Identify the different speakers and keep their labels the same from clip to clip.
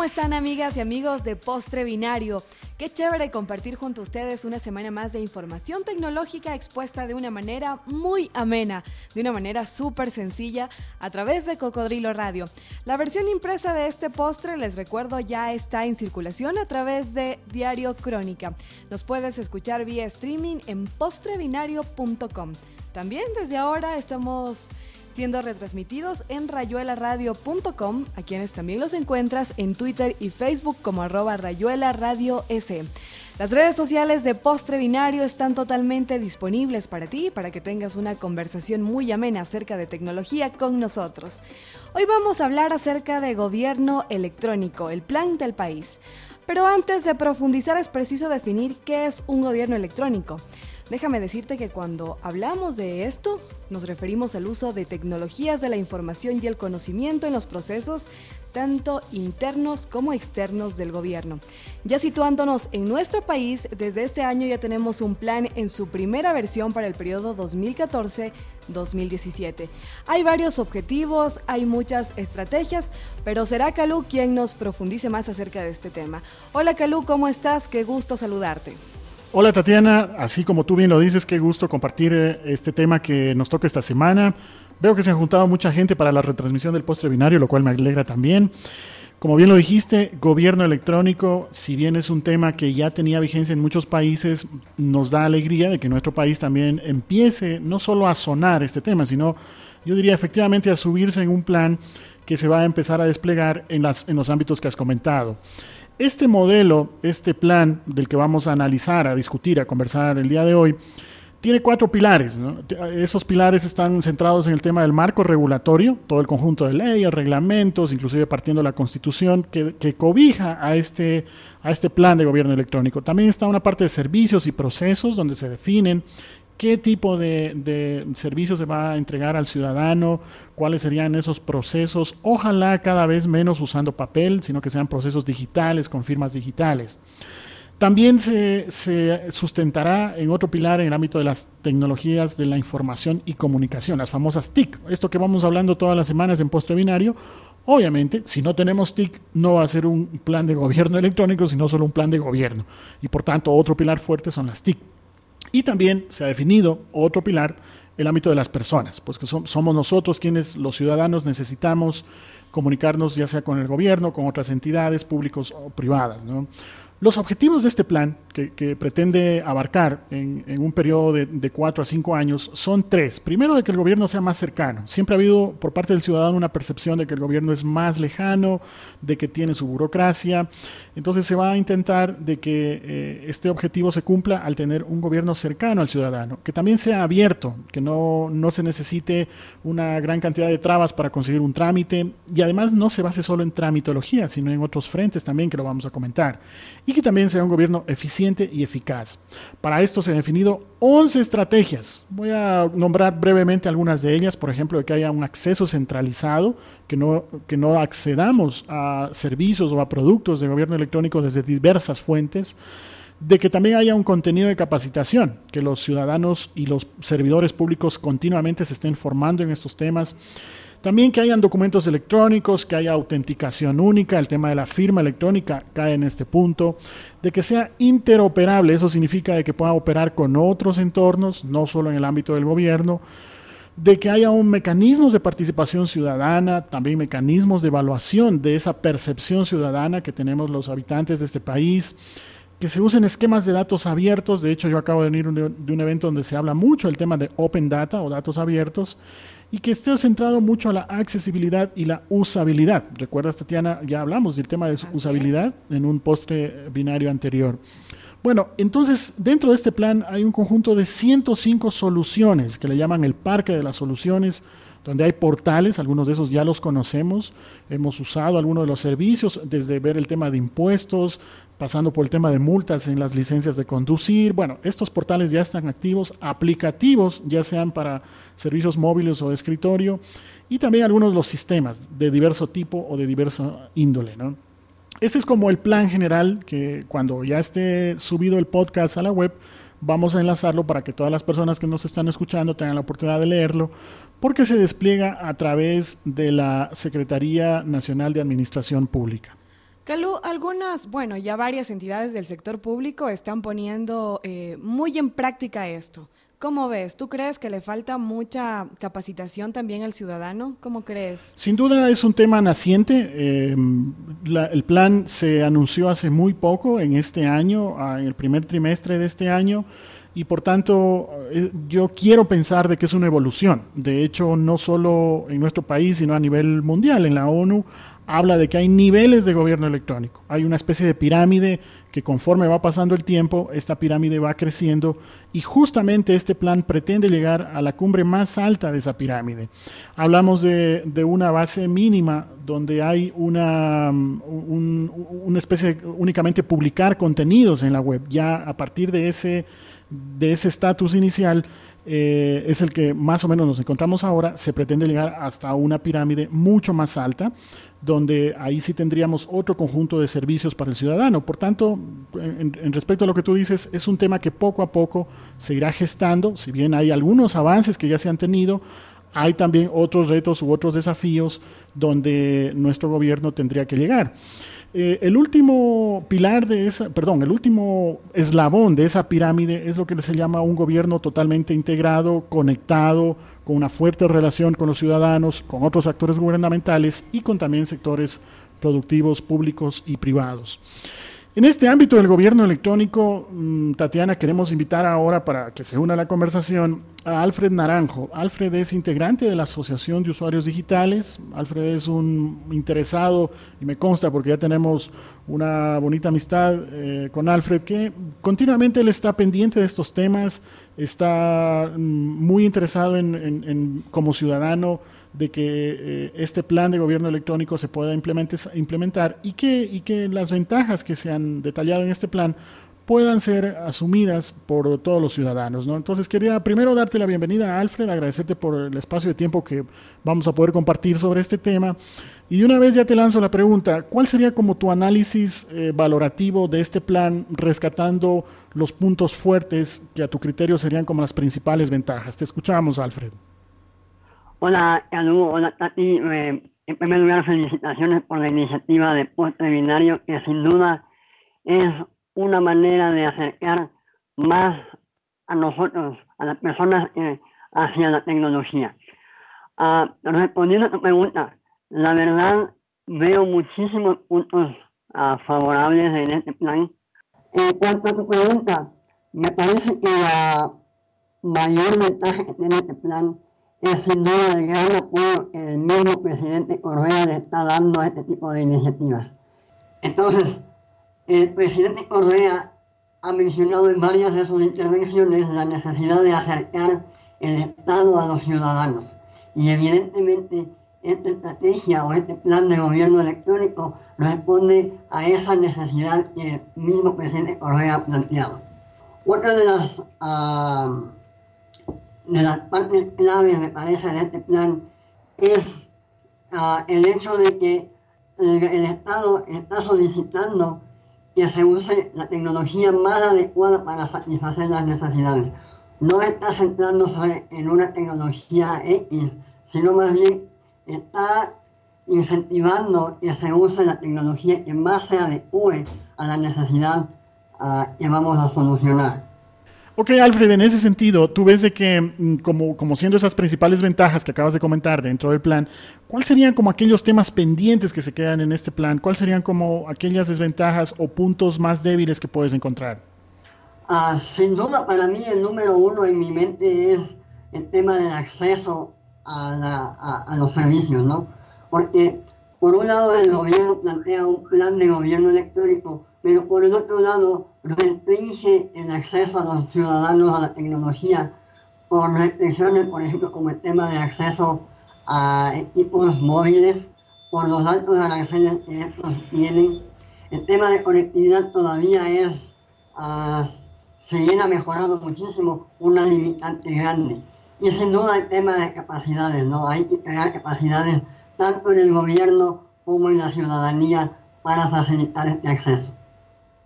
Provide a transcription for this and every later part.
Speaker 1: ¿Cómo están amigas y amigos de Postre Binario? Qué chévere compartir junto a ustedes una semana más de información tecnológica expuesta de una manera muy amena, de una manera súper sencilla a través de Cocodrilo Radio. La versión impresa de este postre, les recuerdo, ya está en circulación a través de Diario Crónica. Nos puedes escuchar vía streaming en postrebinario.com. También desde ahora estamos siendo retransmitidos en rayuelaradio.com, a quienes también los encuentras en Twitter y Facebook como arroba rayuela radio S. Las redes sociales de Postre Binario están totalmente disponibles para ti, para que tengas una conversación muy amena acerca de tecnología con nosotros. Hoy vamos a hablar acerca de gobierno electrónico, el plan del país. Pero antes de profundizar es preciso definir qué es un gobierno electrónico. Déjame decirte que cuando hablamos de esto, nos referimos al uso de tecnologías de la información y el conocimiento en los procesos, tanto internos como externos del gobierno. Ya situándonos en nuestro país, desde este año ya tenemos un plan en su primera versión para el periodo 2014-2017. Hay varios objetivos, hay muchas estrategias, pero será Calú quien nos profundice más acerca de este tema. Hola Calú, ¿cómo estás? Qué gusto saludarte.
Speaker 2: Hola Tatiana, así como tú bien lo dices, qué gusto compartir eh, este tema que nos toca esta semana. Veo que se han juntado mucha gente para la retransmisión del postre binario, lo cual me alegra también. Como bien lo dijiste, gobierno electrónico, si bien es un tema que ya tenía vigencia en muchos países, nos da alegría de que nuestro país también empiece no solo a sonar este tema, sino yo diría efectivamente a subirse en un plan que se va a empezar a desplegar en, las, en los ámbitos que has comentado. Este modelo, este plan del que vamos a analizar, a discutir, a conversar el día de hoy, tiene cuatro pilares. Esos pilares están centrados en el tema del marco regulatorio, todo el conjunto de leyes, reglamentos, inclusive partiendo de la constitución que, que, cobija a este, a este plan de gobierno electrónico. También está una parte de servicios y procesos donde se definen qué tipo de, servicios se va a entregar al ciudadano, cuáles serían esos procesos, ojalá cada vez menos usando papel, sino que sean procesos digitales, con firmas digitales. También se, sustentará en otro pilar en el ámbito de las tecnologías de la información y comunicación, las famosas TIC. Esto que vamos hablando todas las semanas en Postre Binario. Obviamente, si no tenemos TIC, no va a ser un plan de gobierno electrónico, sino solo un plan de gobierno. Y por tanto, otro pilar fuerte son las TIC. Y también se ha definido otro pilar, el ámbito de las personas, pues que somos nosotros quienes los ciudadanos necesitamos comunicarnos ya sea con el gobierno, con otras entidades públicas o privadas. ¿no? Los objetivos de este plan, que, pretende abarcar en, un periodo de, cuatro a cinco años, son tres. Primero, de que el gobierno sea más cercano. Siempre ha habido por parte del ciudadano una percepción de que el gobierno es más lejano, de que tiene su burocracia. Entonces se va a intentar de que eh, este objetivo se cumpla al tener un gobierno cercano al ciudadano, que también sea abierto, que no, no se necesite una gran cantidad de trabas para conseguir un trámite y además no se base solo en tramitología, sino en otros frentes también que lo vamos a comentar y que también sea un gobierno eficiente y eficaz. Para esto se han definido 11 estrategias. Voy a nombrar brevemente algunas de ellas, por ejemplo, de que haya un acceso centralizado, que no, que no accedamos a servicios o a productos de gobierno electrónico desde diversas fuentes de que también haya un contenido de capacitación, que los ciudadanos y los servidores públicos continuamente se estén formando en estos temas, también que hayan documentos electrónicos, que haya autenticación única, el tema de la firma electrónica cae en este punto, de que sea interoperable, eso significa de que pueda operar con otros entornos, no solo en el ámbito del gobierno, de que haya un mecanismos de participación ciudadana, también mecanismos de evaluación de esa percepción ciudadana que tenemos los habitantes de este país, que se usen esquemas de datos abiertos. De hecho, yo acabo de venir de un evento donde se habla mucho del tema de Open Data o datos abiertos y que esté centrado mucho a la accesibilidad y la usabilidad. ¿Recuerdas, Tatiana? Ya hablamos del tema de usabilidad en un postre binario anterior. Bueno, entonces dentro de este plan hay un conjunto de 105 soluciones que le llaman el parque de las soluciones donde hay portales, algunos de esos ya los conocemos, hemos usado algunos de los servicios, desde ver el tema de impuestos, pasando por el tema de multas en las licencias de conducir. Bueno, estos portales ya están activos, aplicativos, ya sean para servicios móviles o de escritorio, y también algunos de los sistemas de diverso tipo o de diversa índole. ¿no? Este es como el plan general que cuando ya esté subido el podcast a la web, vamos a enlazarlo para que todas las personas que nos están escuchando tengan la oportunidad de leerlo, porque se despliega a través de la Secretaría Nacional de Administración Pública.
Speaker 1: Calú, algunas, bueno, ya varias entidades del sector público están poniendo eh, muy en práctica esto. ¿Cómo ves? ¿Tú crees que le falta mucha capacitación también al ciudadano? ¿Cómo crees?
Speaker 2: Sin duda es un tema naciente. Em, el plan se anunció hace muy poco, en este año, en el primer trimestre de este año, y por tanto eh, yo quiero pensar de que es una evolución. De hecho, no solo en nuestro país, sino a nivel mundial. En la ONU habla de que hay niveles de gobierno electrónico. Hay una especie de pirámide que conforme va pasando el tiempo, esta pirámide va creciendo y justamente este plan pretende llegar a la cumbre más alta de esa pirámide. Hablamos de, una base mínima donde hay una, una especie de únicamente publicar contenidos en la web. Ya a partir de ese de ese estatus inicial eh, es el que más o menos nos encontramos ahora, se pretende llegar hasta una pirámide mucho más alta, donde ahí sí tendríamos otro conjunto de servicios para el ciudadano. Por tanto, en, respecto a lo que tú dices, es un tema que poco a poco se irá gestando, si bien hay algunos avances que ya se han tenido, hay también otros retos u otros desafíos donde nuestro gobierno tendría que llegar. Eh, el último pilar de esa, perdón, el último eslabón de esa pirámide es lo que se llama un gobierno totalmente integrado, conectado, con una fuerte relación con los ciudadanos, con otros actores gubernamentales y con también sectores productivos públicos y privados. En este ámbito del gobierno electrónico, mm, Tatiana, queremos invitar ahora para que se una la conversación a Alfred Naranjo. Alfred es integrante de la Asociación de Usuarios Digitales. Alfred es un interesado, y me consta porque ya tenemos una bonita amistad eh, con Alfred, que continuamente él está pendiente de estos temas, está mm, muy interesado en como ciudadano de que eh, este plan de gobierno electrónico se pueda implementar y que, y que las ventajas que se han detallado en este plan puedan ser asumidas por todos los ciudadanos. ¿no? Entonces quería primero darte la bienvenida Alfred, agradecerte por el espacio de tiempo que vamos a poder compartir sobre este tema. Y una vez ya te lanzo la pregunta, ¿cuál sería como tu análisis eh, valorativo de este plan rescatando los puntos fuertes que a tu criterio serían como las principales ventajas? Te escuchamos, Alfred.
Speaker 3: Hola, Calu, hola Tati. en primer lugar, felicitaciones por la iniciativa de Postre Binario, que sin duda es una manera de acercar más a nosotros, a las personas eh, hacia la tecnología. Ah, respondiendo a tu pregunta, la verdad veo muchísimos puntos ah, favorables en este plan. En cuanto a tu pregunta, me parece que la mayor ventaja que tiene este plan es sin duda el gran apoyo que el mismo presidente Correa le está dando a este tipo de iniciativas. Entonces, el presidente Correa ha mencionado en varias de sus intervenciones la necesidad de acercar el Estado a los ciudadanos. Y evidentemente esta estrategia o este plan de gobierno electrónico responde a esa necesidad que el mismo presidente Correa ha planteado. Otra de las uh, de las partes claves, me parece, de este plan es ah, el hecho de que el, Estado está solicitando que se use la tecnología más adecuada para satisfacer las necesidades. No está centrándose en una tecnología X, sino más bien está incentivando que se use la tecnología que más se adecue a la necesidad ah, que vamos a solucionar.
Speaker 2: Ok, Alfred, en ese sentido, tú ves de que, mm, como, como siendo esas principales ventajas que acabas de comentar dentro del plan, ¿cuáles serían como aquellos temas pendientes que se quedan en este plan? ¿Cuáles serían como aquellas desventajas o puntos más débiles que puedes encontrar?
Speaker 3: Ah, sin duda, para mí el número uno en mi mente es el tema del acceso a, a los servicios, ¿no? Porque, por un lado, el gobierno plantea un plan de gobierno electrónico pero por el otro lado restringe el acceso a los ciudadanos a la tecnología por restricciones, por ejemplo, como el tema de acceso a equipos móviles, por los altos aranceles que estos tienen. El tema de conectividad todavía es, uh, se viene mejorando muchísimo, una limitante grande. Y sin duda el tema de capacidades, ¿no? Hay que crear capacidades tanto en el gobierno como en la ciudadanía para facilitar este acceso.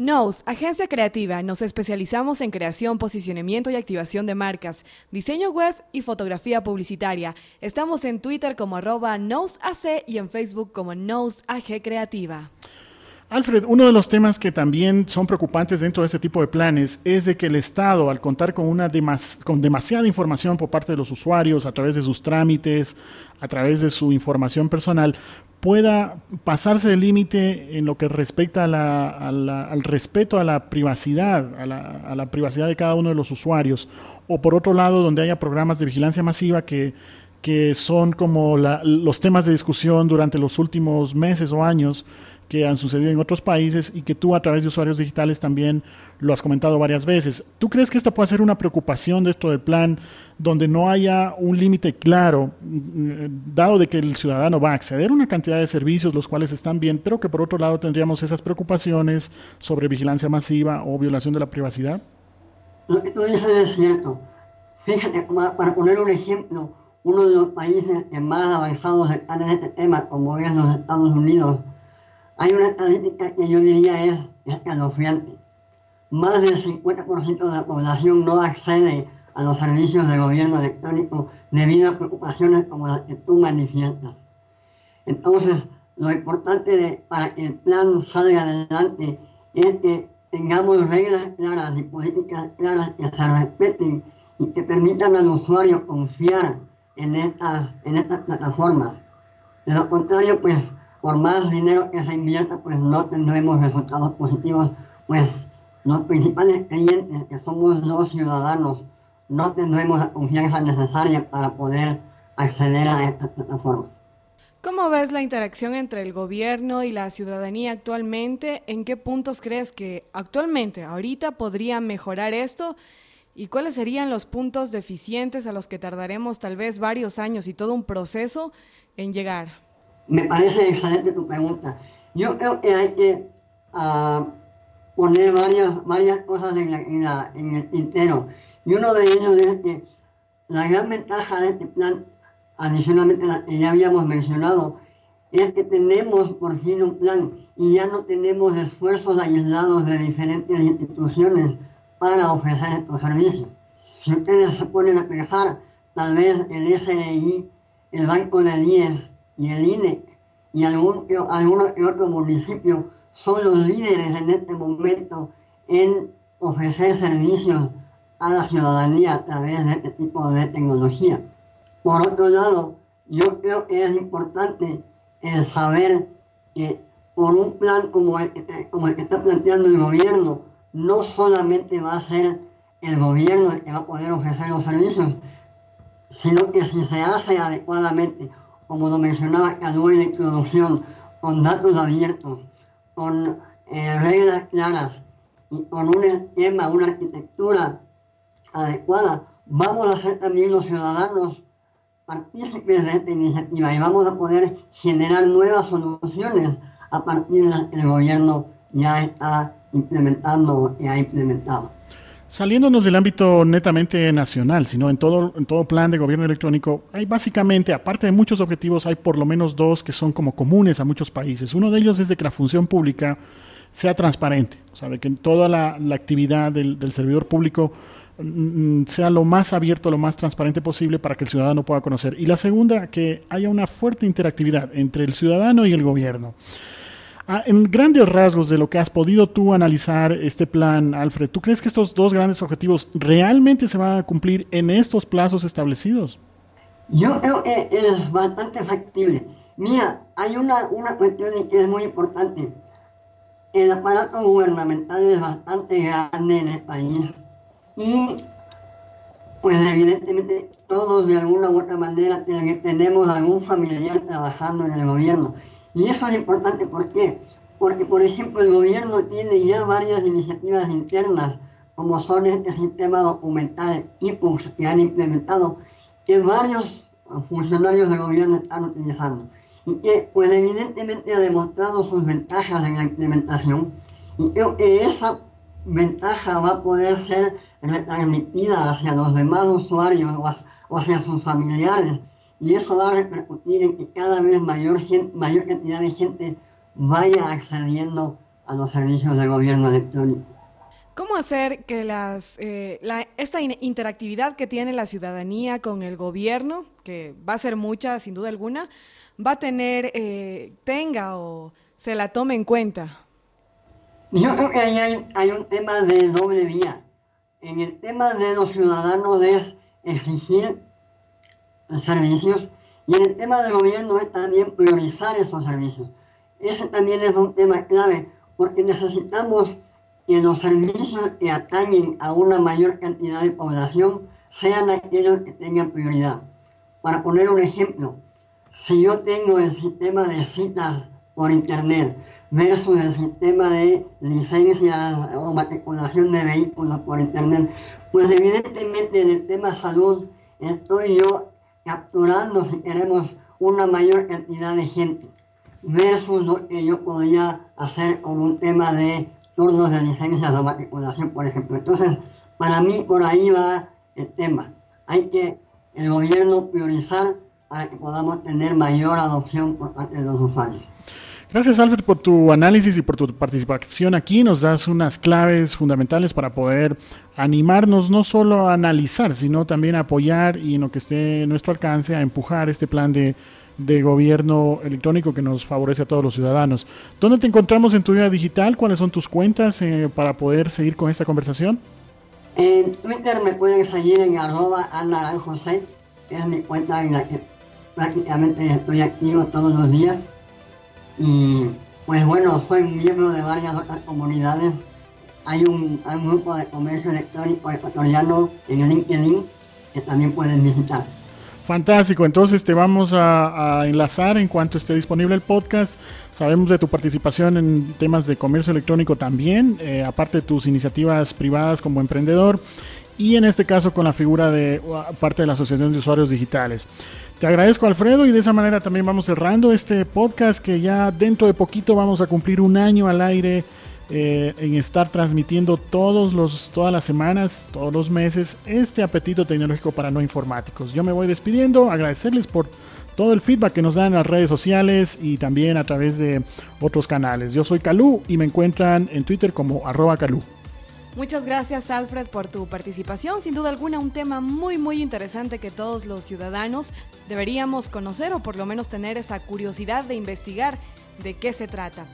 Speaker 1: Nos, agencia creativa, nos especializamos en creación, posicionamiento y activación de marcas, diseño web y fotografía publicitaria. Estamos en Twitter como arroba y en Facebook como NosAG Creativa.
Speaker 2: Alfred, uno de los temas que también son preocupantes dentro de este tipo de planes es de que el Estado, al contar con, una con demasiada información por parte de los usuarios, a través de sus trámites, a través de su información personal, pueda pasarse del límite en lo que respecta al respeto a la privacidad, a la, privacidad de cada uno de los usuarios, o por otro lado, donde haya programas de vigilancia masiva que, que son como los temas de discusión durante los últimos meses o años que han sucedido en otros países y que tú a través de usuarios digitales también lo has comentado varias veces. ¿Tú crees que esta puede ser una preocupación de esto del plan donde no haya un límite claro, mm, dado de que el ciudadano va a acceder a una cantidad de servicios los cuales están bien, pero que por otro lado tendríamos esas preocupaciones sobre vigilancia masiva o violación de la privacidad?
Speaker 3: Lo que tú dices es cierto. Fíjate, para poner un ejemplo, uno de los países más avanzados en este tema, como es los Estados Unidos, hay una estadística que yo diría es escalofriante. Más del 50% de la población no accede a los servicios de gobierno electrónico debido a preocupaciones como las que tú manifiestas. Entonces, lo importante para que el plan salga adelante es que tengamos reglas claras y políticas claras que se respeten y que permitan al usuario confiar en estas, en estas plataformas. De lo contrario, pues por más dinero que se invierta, pues no tendremos resultados positivos, pues los principales clientes, que somos los ciudadanos, no tendremos la confianza necesaria para poder acceder a estas plataformas.
Speaker 1: ¿Cómo ves la interacción entre el gobierno y la ciudadanía actualmente? ¿En qué puntos crees que actualmente, ahorita, podría mejorar esto? ¿Y cuáles serían los puntos deficientes a los que tardaremos tal vez varios años y todo un proceso en llegar?
Speaker 3: Me parece excelente tu pregunta. Yo creo que hay que uh, poner varias, varias cosas en, la, en, el tintero. Y uno de ellos es que la gran ventaja de este plan, adicionalmente la que ya habíamos mencionado, es que tenemos por fin un plan y ya no tenemos esfuerzos aislados de diferentes instituciones para ofrecer estos servicios. Si ustedes se ponen a pensar, tal vez el SDI, el Banco de 10, y el INE y algún, algunos otros municipios son los líderes en este momento en ofrecer servicios a la ciudadanía a través de este tipo de tecnología. Por otro lado, yo creo que es importante el saber que por un plan como el, como el que está planteando el gobierno, no solamente va a ser el gobierno el que va a poder ofrecer los servicios, sino que si se hace adecuadamente como lo mencionaba Cadu en introducción, con datos abiertos, con eh, reglas claras y con un esquema, una arquitectura adecuada, vamos a ser también los ciudadanos partícipes de esta iniciativa y vamos a poder generar nuevas soluciones a partir de las que el gobierno ya está implementando y ha implementado.
Speaker 2: Saliéndonos del ámbito netamente nacional, sino en todo, en todo plan de gobierno electrónico, hay básicamente, aparte de muchos objetivos, hay por lo menos dos que son como comunes a muchos países. Uno de ellos es de que la función pública sea transparente, o sea, de que toda la, actividad del, servidor público mm, sea lo más abierto, lo más transparente posible para que el ciudadano pueda conocer. Y la segunda, que haya una fuerte interactividad entre el ciudadano y el gobierno. Ah, en grandes rasgos de lo que has podido tú analizar este plan, Alfred, ¿tú crees que estos dos grandes objetivos realmente se van a cumplir en estos plazos establecidos?
Speaker 3: Yo creo que es bastante factible. Mira, hay una, una cuestión que es muy importante. El aparato gubernamental es bastante grande en el país y pues evidentemente todos de alguna u otra manera tenemos algún familiar trabajando en el gobierno. Y eso es importante, ¿por? Porque, por ejemplo, el gobierno tiene ya varias iniciativas internas, como son este sistema documental IPUS que han implementado, que varios funcionarios del gobierno están utilizando. Y que, pues, evidentemente ha demostrado sus ventajas en la implementación. Y creo que esa ventaja va a poder ser retransmitida hacia los demás usuarios o hacia sus familiares y eso va a repercutir en que cada vez mayor, mayor cantidad de gente vaya accediendo a los servicios del gobierno electrónico.
Speaker 1: ¿Cómo hacer que las, eh, esta interactividad que tiene la ciudadanía con el gobierno, que va a ser mucha sin duda alguna, va a tener, eh, tenga o se la tome en cuenta?
Speaker 3: Yo creo que ahí hay, hay un tema de doble vía. En el tema de los ciudadanos es exigir servicios y en el tema del gobierno es también priorizar esos servicios. Ese también es un tema clave porque necesitamos que los servicios que atañen a una mayor cantidad de población sean aquellos que tengan prioridad. Para poner un ejemplo, si yo tengo el sistema de citas por internet versus el sistema de licencias o matriculación de vehículos por internet, pues evidentemente en el tema salud estoy yo capturando, si queremos, una mayor cantidad de gente versus lo que yo podría hacer con un tema de turnos de licencias o matriculación, por ejemplo. Entonces, para mí por ahí va el tema. Hay que el gobierno priorizar para que podamos tener mayor adopción por parte de los usuarios.
Speaker 2: Gracias, Alfred, por tu análisis y por tu participación aquí. Nos das unas claves fundamentales para poder animarnos no solo a analizar, sino también a apoyar y en lo que esté en nuestro alcance a empujar este plan de, gobierno electrónico que nos favorece a todos los ciudadanos. ¿Dónde te encontramos en tu vida digital? ¿Cuáles son tus cuentas eh, para poder seguir con esta conversación?
Speaker 3: En Twitter me pueden seguir en arroba anaranjose, que es mi cuenta en la que prácticamente estoy activo todos los días. Y pues bueno, soy miembro de varias otras comunidades. Hay un, grupo de comercio electrónico ecuatoriano en LinkedIn que también pueden visitar.
Speaker 2: Fantástico, entonces te vamos a, enlazar en cuanto esté disponible el podcast. Sabemos de tu participación en temas de comercio electrónico también, eh, aparte de tus iniciativas privadas como emprendedor y en este caso con la figura de parte de la Asociación de Usuarios Digitales. Te agradezco Alfredo y de esa manera también vamos cerrando este podcast que ya dentro de poquito vamos a cumplir un año al aire eh, en estar transmitiendo todos los, todas las semanas, todos los meses, este apetito tecnológico para no informáticos. Yo me voy despidiendo, agradecerles por todo el feedback que nos dan en las redes sociales y también a través de otros canales. Yo soy Calú y me encuentran en Twitter como arroba Calú.
Speaker 1: Muchas gracias Alfred por tu participación. Sin duda alguna un tema muy muy interesante que todos los ciudadanos deberíamos conocer o por lo menos tener esa curiosidad de investigar de qué se trata.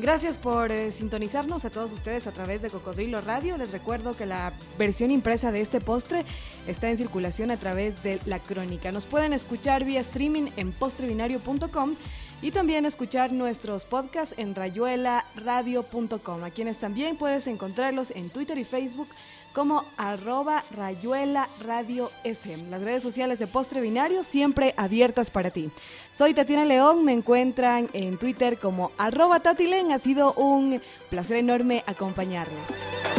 Speaker 1: Gracias por eh, sintonizarnos a todos ustedes a través de Cocodrilo Radio. Les recuerdo que la versión impresa de este postre está en circulación a través de La Crónica. Nos pueden escuchar vía streaming en postrebinario.com y también escuchar nuestros podcasts en rayuelaradio.com, a quienes también puedes encontrarlos en Twitter y Facebook como arroba rayuela radio SM. Las redes sociales de Postre Binario siempre abiertas para ti. Soy Tatiana León, me encuentran en Twitter como arroba tatilen. Ha sido un placer enorme acompañarles.